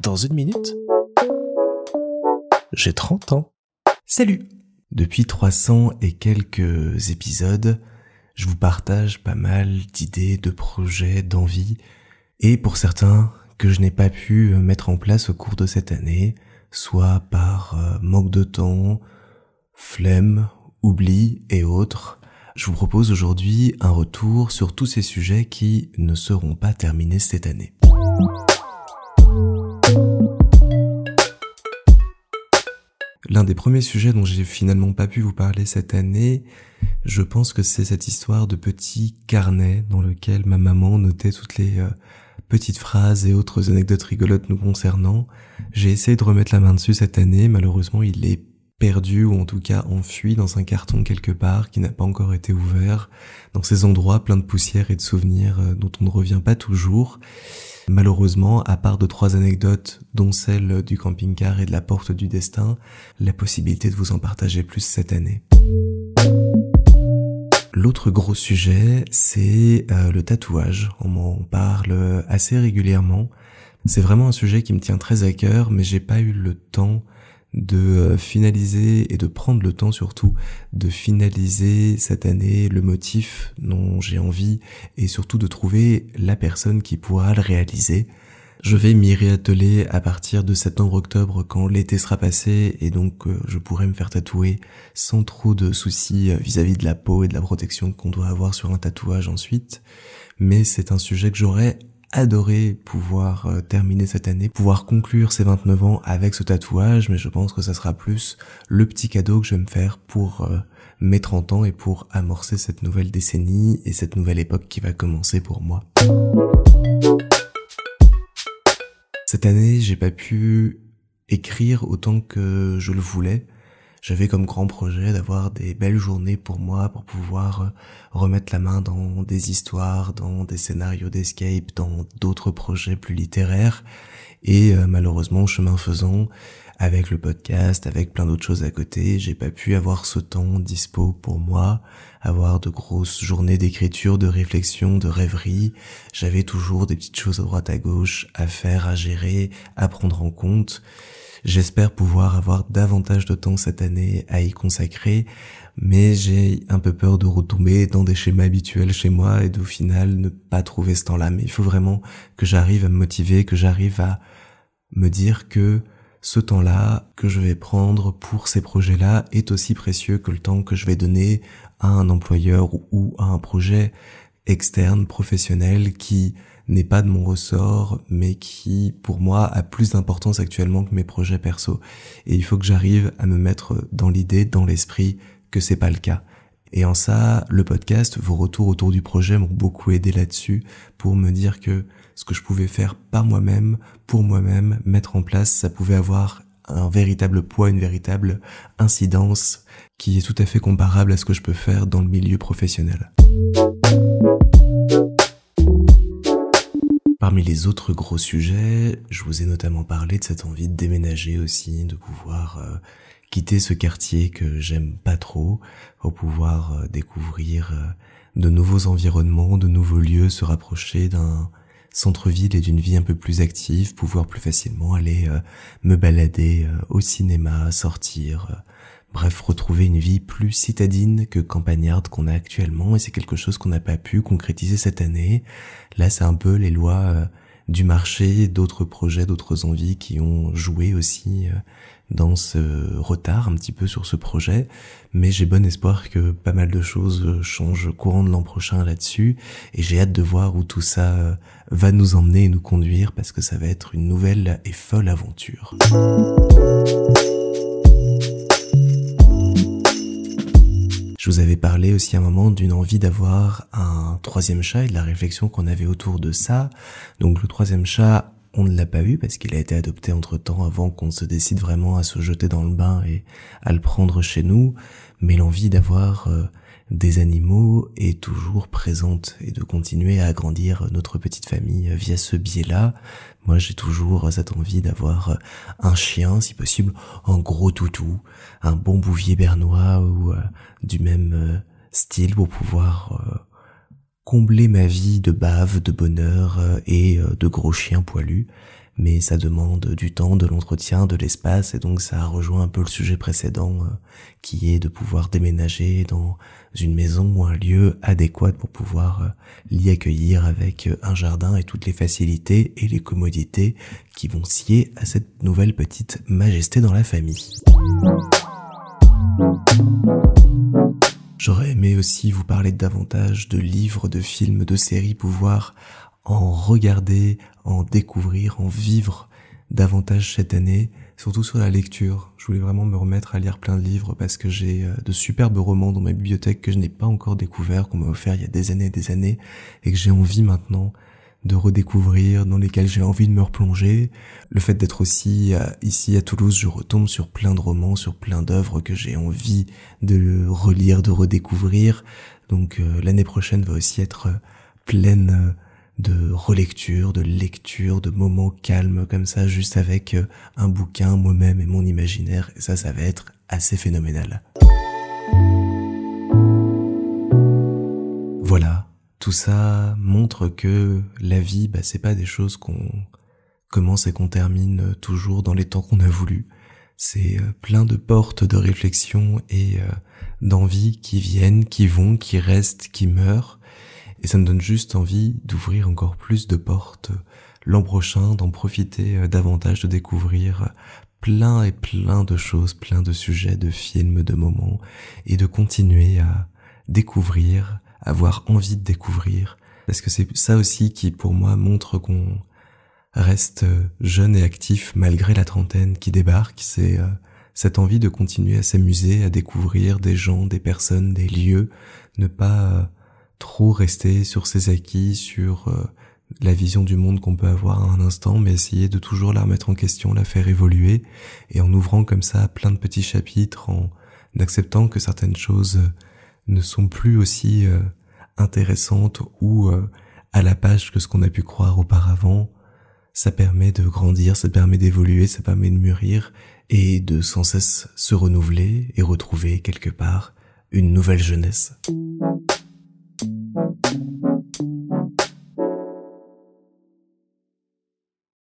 Dans une minute, j'ai 30 ans. Salut Depuis 300 et quelques épisodes, je vous partage pas mal d'idées, de projets, d'envies, et pour certains que je n'ai pas pu mettre en place au cours de cette année, soit par euh, manque de temps, flemme, oubli et autres, je vous propose aujourd'hui un retour sur tous ces sujets qui ne seront pas terminés cette année. L'un des premiers sujets dont j'ai finalement pas pu vous parler cette année, je pense que c'est cette histoire de petit carnet dans lequel ma maman notait toutes les euh, petites phrases et autres anecdotes rigolotes nous concernant. J'ai essayé de remettre la main dessus cette année, malheureusement il est perdu ou en tout cas enfui dans un carton quelque part qui n'a pas encore été ouvert, dans ces endroits pleins de poussière et de souvenirs euh, dont on ne revient pas toujours. Malheureusement, à part de trois anecdotes, dont celle du camping-car et de la porte du destin, la possibilité de vous en partager plus cette année. L'autre gros sujet, c'est euh, le tatouage. On m'en parle assez régulièrement. C'est vraiment un sujet qui me tient très à cœur, mais j'ai pas eu le temps de euh, finaliser et de prendre le temps surtout de finaliser cette année le motif dont j'ai envie et surtout de trouver la personne qui pourra le réaliser. Je vais m'y réatteler à partir de septembre-octobre quand l'été sera passé et donc euh, je pourrai me faire tatouer sans trop de soucis euh, vis-à-vis -vis de la peau et de la protection qu'on doit avoir sur un tatouage ensuite. Mais c'est un sujet que j'aurais adoré pouvoir euh, terminer cette année, pouvoir conclure ces 29 ans avec ce tatouage, mais je pense que ça sera plus le petit cadeau que je vais me faire pour euh, mes 30 ans et pour amorcer cette nouvelle décennie et cette nouvelle époque qui va commencer pour moi. Cette année, j'ai pas pu écrire autant que je le voulais. J'avais comme grand projet d'avoir des belles journées pour moi, pour pouvoir euh, remettre la main dans des histoires, dans des scénarios d'escape, dans d'autres projets plus littéraires. Et euh, malheureusement, chemin faisant, avec le podcast, avec plein d'autres choses à côté, j'ai pas pu avoir ce temps dispo pour moi, avoir de grosses journées d'écriture, de réflexion, de rêverie. J'avais toujours des petites choses à droite à gauche à faire, à gérer, à prendre en compte. J'espère pouvoir avoir davantage de temps cette année à y consacrer, mais j'ai un peu peur de retomber dans des schémas habituels chez moi et d'au final ne pas trouver ce temps-là. Mais il faut vraiment que j'arrive à me motiver, que j'arrive à me dire que ce temps-là que je vais prendre pour ces projets-là est aussi précieux que le temps que je vais donner à un employeur ou à un projet externe, professionnel, qui n'est pas de mon ressort, mais qui, pour moi, a plus d'importance actuellement que mes projets perso. Et il faut que j'arrive à me mettre dans l'idée, dans l'esprit, que c'est pas le cas. Et en ça, le podcast, vos retours autour du projet m'ont beaucoup aidé là-dessus pour me dire que ce que je pouvais faire par moi-même, pour moi-même, mettre en place, ça pouvait avoir un véritable poids, une véritable incidence qui est tout à fait comparable à ce que je peux faire dans le milieu professionnel. Parmi les autres gros sujets, je vous ai notamment parlé de cette envie de déménager aussi, de pouvoir euh, quitter ce quartier que j'aime pas trop, pour pouvoir euh, découvrir euh, de nouveaux environnements, de nouveaux lieux, se rapprocher d'un centre-ville et d'une vie un peu plus active, pouvoir plus facilement aller me balader au cinéma, sortir, Bref, retrouver une vie plus citadine que campagnarde qu'on a actuellement et c'est quelque chose qu'on n'a pas pu concrétiser cette année. Là, c'est un peu les lois euh, du marché, d'autres projets, d'autres envies qui ont joué aussi euh, dans ce retard un petit peu sur ce projet, mais j'ai bon espoir que pas mal de choses changent courant de l'an prochain là-dessus, et j'ai hâte de voir où tout ça euh, va nous emmener et nous conduire, parce que ça va être une nouvelle et folle aventure. Je vous avais parlé aussi un moment d'une envie d'avoir un troisième chat et de la réflexion qu'on avait autour de ça. Donc le troisième chat, on ne l'a pas eu parce qu'il a été adopté entre temps avant qu'on se décide vraiment à se jeter dans le bain et à le prendre chez nous. Mais l'envie d'avoir euh, des animaux est toujours présente et de continuer à agrandir notre petite famille via ce biais-là. Moi, j'ai toujours cette envie d'avoir un chien, si possible, un gros toutou, un bon bouvier bernois ou euh, du même euh, style pour pouvoir euh, combler ma vie de bave, de bonheur et de gros chiens poilus. Mais ça demande du temps, de l'entretien, de l'espace, et donc ça rejoint un peu le sujet précédent, euh, qui est de pouvoir déménager dans une maison ou un lieu adéquat pour pouvoir euh, l'y accueillir avec euh, un jardin et toutes les facilités et les commodités qui vont scier à cette nouvelle petite majesté dans la famille. J'aurais aimé aussi vous parler davantage de livres, de films, de séries, pouvoir en regarder, en découvrir, en vivre davantage cette année, surtout sur la lecture. Je voulais vraiment me remettre à lire plein de livres parce que j'ai euh, de superbes romans dans ma bibliothèque que je n'ai pas encore découvert, qu'on m'a offert il y a des années et des années, et que j'ai envie maintenant de redécouvrir, dans lesquels j'ai envie de me replonger. Le fait d'être aussi euh, ici à Toulouse, je retombe sur plein de romans, sur plein d'œuvres que j'ai envie de relire, de redécouvrir. Donc euh, l'année prochaine va aussi être pleine de relecture, de lecture, de moments calmes comme ça, juste avec euh, un bouquin, moi-même et mon imaginaire. Et ça, ça va être assez phénoménal. Voilà, tout ça montre que la vie, bah, c'est pas des choses qu'on commence et qu'on termine toujours dans les temps qu'on a voulu. C'est euh, plein de portes de réflexion et euh, d'envie qui viennent, qui vont, qui restent, qui meurent et ça me donne juste envie d'ouvrir encore plus de portes l'an prochain, d'en profiter euh, davantage, de découvrir plein et plein de choses, plein de sujets, de films, de moments, et de continuer à découvrir, avoir envie de découvrir, parce que c'est ça aussi qui pour moi montre qu'on reste euh, jeune et actif malgré la trentaine qui débarque, c'est euh, cette envie de continuer à s'amuser, à découvrir des gens, des personnes, des lieux, ne pas trop rester sur ses acquis, sur euh, la vision du monde qu'on peut avoir à un instant, mais essayer de toujours la remettre en question, la faire évoluer, et en ouvrant comme ça plein de petits chapitres, en acceptant que certaines choses ne sont plus aussi euh, intéressantes ou euh, à la page que ce qu'on a pu croire auparavant, ça permet de grandir, ça permet d'évoluer, ça permet de mûrir et de sans cesse se renouveler et retrouver quelque part une nouvelle jeunesse.